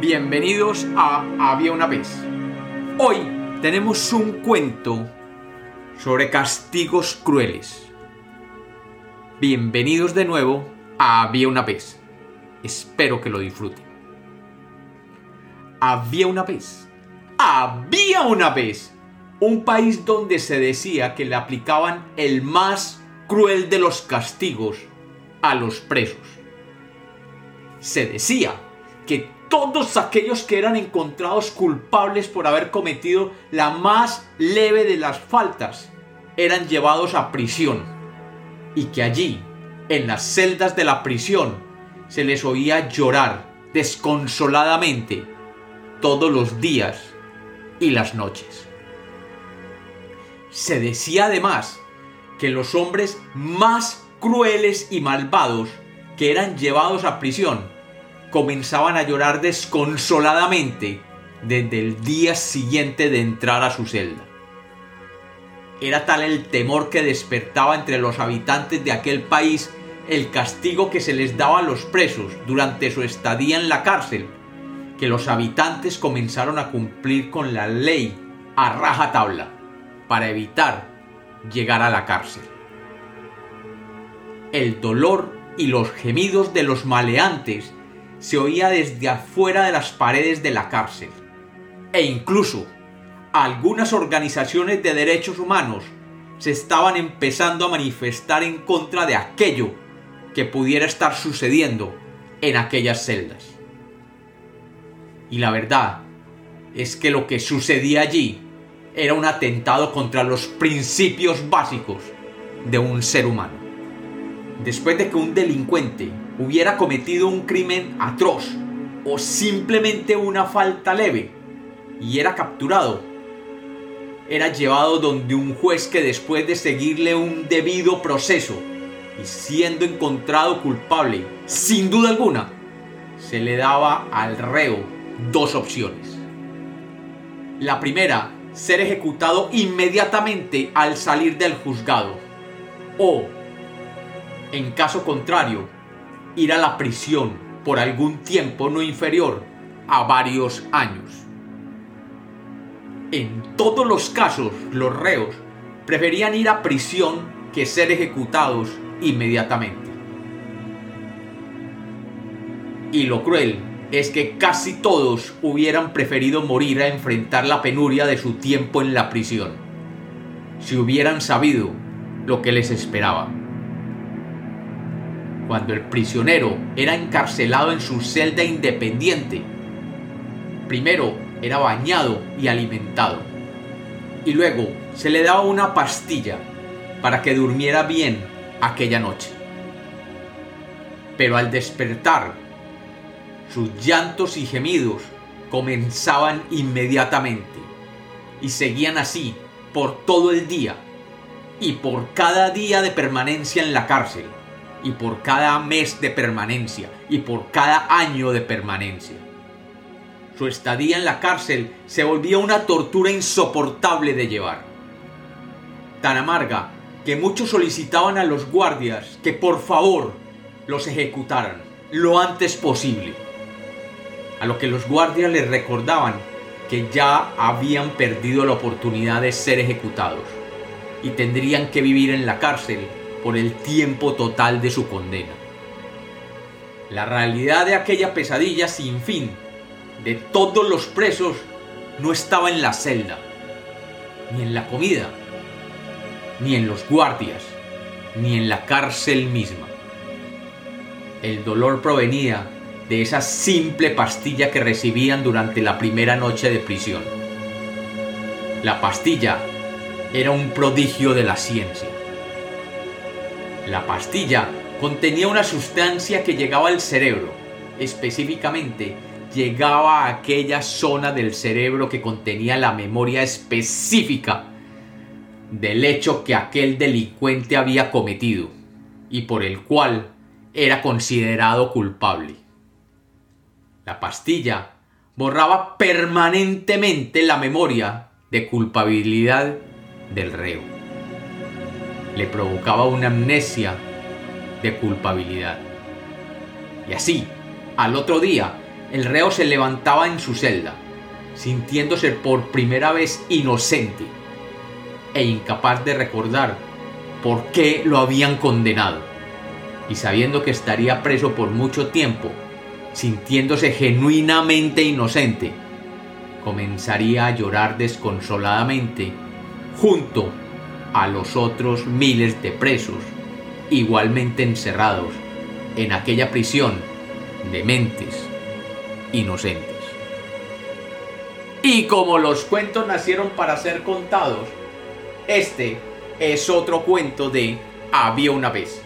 Bienvenidos a Había una vez. Hoy tenemos un cuento sobre castigos crueles. Bienvenidos de nuevo a Había una vez. Espero que lo disfruten. Había una vez. Había una vez un país donde se decía que le aplicaban el más cruel de los castigos a los presos. Se decía que todos aquellos que eran encontrados culpables por haber cometido la más leve de las faltas eran llevados a prisión y que allí, en las celdas de la prisión, se les oía llorar desconsoladamente todos los días y las noches. Se decía además que los hombres más crueles y malvados que eran llevados a prisión comenzaban a llorar desconsoladamente desde el día siguiente de entrar a su celda. Era tal el temor que despertaba entre los habitantes de aquel país el castigo que se les daba a los presos durante su estadía en la cárcel, que los habitantes comenzaron a cumplir con la ley a raja tabla para evitar llegar a la cárcel. El dolor y los gemidos de los maleantes se oía desde afuera de las paredes de la cárcel. E incluso algunas organizaciones de derechos humanos se estaban empezando a manifestar en contra de aquello que pudiera estar sucediendo en aquellas celdas. Y la verdad es que lo que sucedía allí era un atentado contra los principios básicos de un ser humano. Después de que un delincuente hubiera cometido un crimen atroz o simplemente una falta leve y era capturado, era llevado donde un juez que después de seguirle un debido proceso y siendo encontrado culpable, sin duda alguna, se le daba al reo dos opciones. La primera, ser ejecutado inmediatamente al salir del juzgado. O, en caso contrario, ir a la prisión por algún tiempo no inferior a varios años. En todos los casos, los reos preferían ir a prisión que ser ejecutados inmediatamente. Y lo cruel es que casi todos hubieran preferido morir a enfrentar la penuria de su tiempo en la prisión, si hubieran sabido lo que les esperaba cuando el prisionero era encarcelado en su celda independiente. Primero era bañado y alimentado, y luego se le daba una pastilla para que durmiera bien aquella noche. Pero al despertar, sus llantos y gemidos comenzaban inmediatamente y seguían así por todo el día y por cada día de permanencia en la cárcel y por cada mes de permanencia y por cada año de permanencia. Su estadía en la cárcel se volvía una tortura insoportable de llevar. Tan amarga que muchos solicitaban a los guardias que por favor los ejecutaran lo antes posible. A lo que los guardias les recordaban que ya habían perdido la oportunidad de ser ejecutados y tendrían que vivir en la cárcel por el tiempo total de su condena. La realidad de aquella pesadilla sin fin de todos los presos no estaba en la celda, ni en la comida, ni en los guardias, ni en la cárcel misma. El dolor provenía de esa simple pastilla que recibían durante la primera noche de prisión. La pastilla era un prodigio de la ciencia. La pastilla contenía una sustancia que llegaba al cerebro, específicamente llegaba a aquella zona del cerebro que contenía la memoria específica del hecho que aquel delincuente había cometido y por el cual era considerado culpable. La pastilla borraba permanentemente la memoria de culpabilidad del reo le provocaba una amnesia de culpabilidad. Y así, al otro día, el reo se levantaba en su celda, sintiéndose por primera vez inocente e incapaz de recordar por qué lo habían condenado, y sabiendo que estaría preso por mucho tiempo, sintiéndose genuinamente inocente, comenzaría a llorar desconsoladamente junto a los otros miles de presos igualmente encerrados en aquella prisión de mentes inocentes. Y como los cuentos nacieron para ser contados, este es otro cuento de Había una vez.